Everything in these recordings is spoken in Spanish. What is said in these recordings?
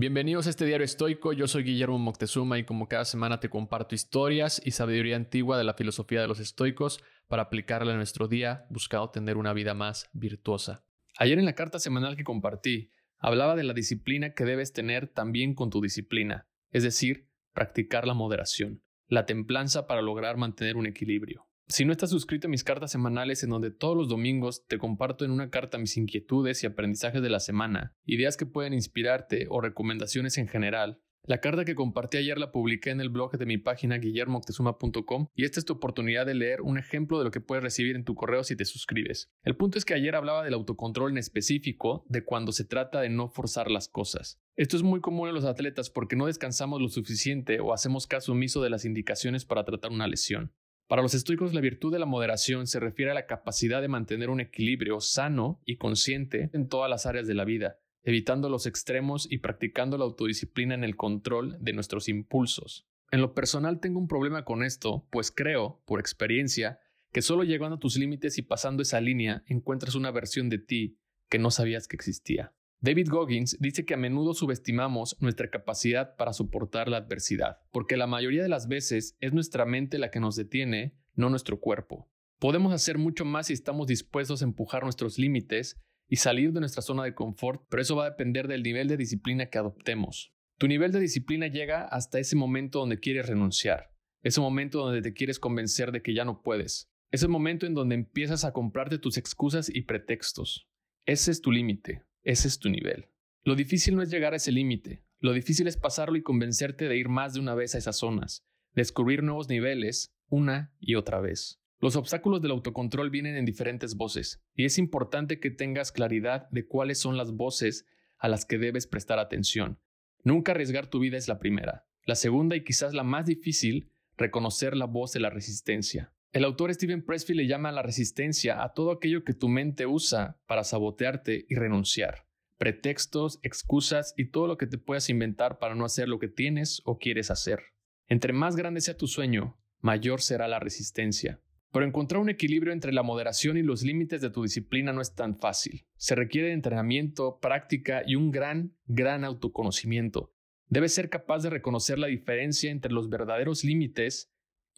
Bienvenidos a este diario estoico, yo soy Guillermo Moctezuma y como cada semana te comparto historias y sabiduría antigua de la filosofía de los estoicos para aplicarla en nuestro día buscando tener una vida más virtuosa. Ayer en la carta semanal que compartí, hablaba de la disciplina que debes tener también con tu disciplina, es decir, practicar la moderación, la templanza para lograr mantener un equilibrio. Si no estás suscrito a mis cartas semanales en donde todos los domingos te comparto en una carta mis inquietudes y aprendizajes de la semana, ideas que pueden inspirarte o recomendaciones en general, la carta que compartí ayer la publiqué en el blog de mi página guillermoctezuma.com y esta es tu oportunidad de leer un ejemplo de lo que puedes recibir en tu correo si te suscribes. El punto es que ayer hablaba del autocontrol en específico de cuando se trata de no forzar las cosas. Esto es muy común en los atletas porque no descansamos lo suficiente o hacemos caso omiso de las indicaciones para tratar una lesión. Para los estoicos, la virtud de la moderación se refiere a la capacidad de mantener un equilibrio sano y consciente en todas las áreas de la vida, evitando los extremos y practicando la autodisciplina en el control de nuestros impulsos. En lo personal tengo un problema con esto, pues creo, por experiencia, que solo llegando a tus límites y pasando esa línea encuentras una versión de ti que no sabías que existía. David Goggins dice que a menudo subestimamos nuestra capacidad para soportar la adversidad, porque la mayoría de las veces es nuestra mente la que nos detiene, no nuestro cuerpo. Podemos hacer mucho más si estamos dispuestos a empujar nuestros límites y salir de nuestra zona de confort, pero eso va a depender del nivel de disciplina que adoptemos. Tu nivel de disciplina llega hasta ese momento donde quieres renunciar, ese momento donde te quieres convencer de que ya no puedes, ese momento en donde empiezas a comprarte tus excusas y pretextos. Ese es tu límite. Ese es tu nivel. Lo difícil no es llegar a ese límite, lo difícil es pasarlo y convencerte de ir más de una vez a esas zonas, descubrir nuevos niveles una y otra vez. Los obstáculos del autocontrol vienen en diferentes voces, y es importante que tengas claridad de cuáles son las voces a las que debes prestar atención. Nunca arriesgar tu vida es la primera. La segunda y quizás la más difícil, reconocer la voz de la resistencia. El autor Steven Pressfield le llama a la resistencia a todo aquello que tu mente usa para sabotearte y renunciar. Pretextos, excusas y todo lo que te puedas inventar para no hacer lo que tienes o quieres hacer. Entre más grande sea tu sueño, mayor será la resistencia. Pero encontrar un equilibrio entre la moderación y los límites de tu disciplina no es tan fácil. Se requiere entrenamiento, práctica y un gran, gran autoconocimiento. Debes ser capaz de reconocer la diferencia entre los verdaderos límites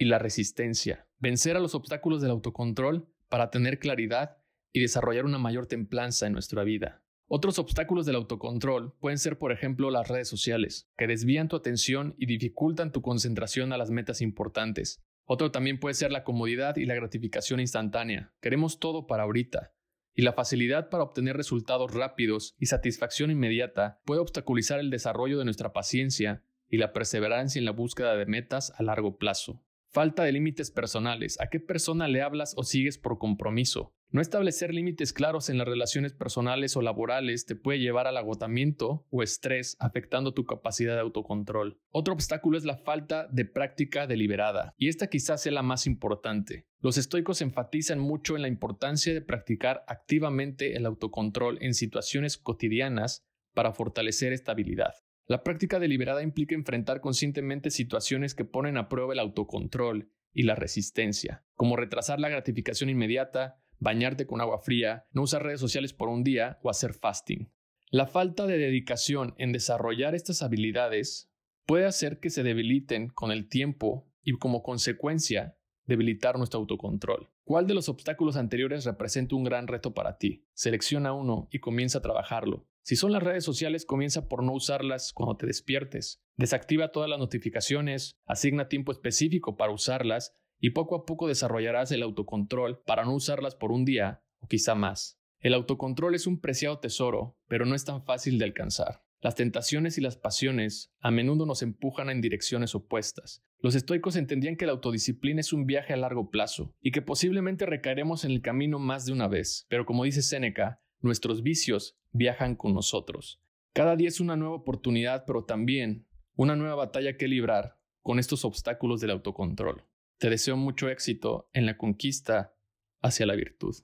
y la resistencia, vencer a los obstáculos del autocontrol para tener claridad y desarrollar una mayor templanza en nuestra vida. Otros obstáculos del autocontrol pueden ser, por ejemplo, las redes sociales, que desvían tu atención y dificultan tu concentración a las metas importantes. Otro también puede ser la comodidad y la gratificación instantánea. Queremos todo para ahorita. Y la facilidad para obtener resultados rápidos y satisfacción inmediata puede obstaculizar el desarrollo de nuestra paciencia y la perseverancia en la búsqueda de metas a largo plazo. Falta de límites personales. ¿A qué persona le hablas o sigues por compromiso? No establecer límites claros en las relaciones personales o laborales te puede llevar al agotamiento o estrés, afectando tu capacidad de autocontrol. Otro obstáculo es la falta de práctica deliberada, y esta quizás sea la más importante. Los estoicos enfatizan mucho en la importancia de practicar activamente el autocontrol en situaciones cotidianas para fortalecer esta habilidad. La práctica deliberada implica enfrentar conscientemente situaciones que ponen a prueba el autocontrol y la resistencia, como retrasar la gratificación inmediata, bañarte con agua fría, no usar redes sociales por un día o hacer fasting. La falta de dedicación en desarrollar estas habilidades puede hacer que se debiliten con el tiempo y como consecuencia debilitar nuestro autocontrol. ¿Cuál de los obstáculos anteriores representa un gran reto para ti? Selecciona uno y comienza a trabajarlo. Si son las redes sociales, comienza por no usarlas cuando te despiertes. Desactiva todas las notificaciones, asigna tiempo específico para usarlas y poco a poco desarrollarás el autocontrol para no usarlas por un día o quizá más. El autocontrol es un preciado tesoro, pero no es tan fácil de alcanzar. Las tentaciones y las pasiones a menudo nos empujan en direcciones opuestas. Los estoicos entendían que la autodisciplina es un viaje a largo plazo y que posiblemente recaeremos en el camino más de una vez, pero como dice Séneca, nuestros vicios viajan con nosotros. Cada día es una nueva oportunidad, pero también una nueva batalla que librar con estos obstáculos del autocontrol. Te deseo mucho éxito en la conquista hacia la virtud.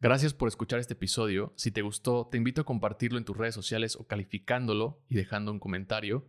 Gracias por escuchar este episodio. Si te gustó, te invito a compartirlo en tus redes sociales o calificándolo y dejando un comentario.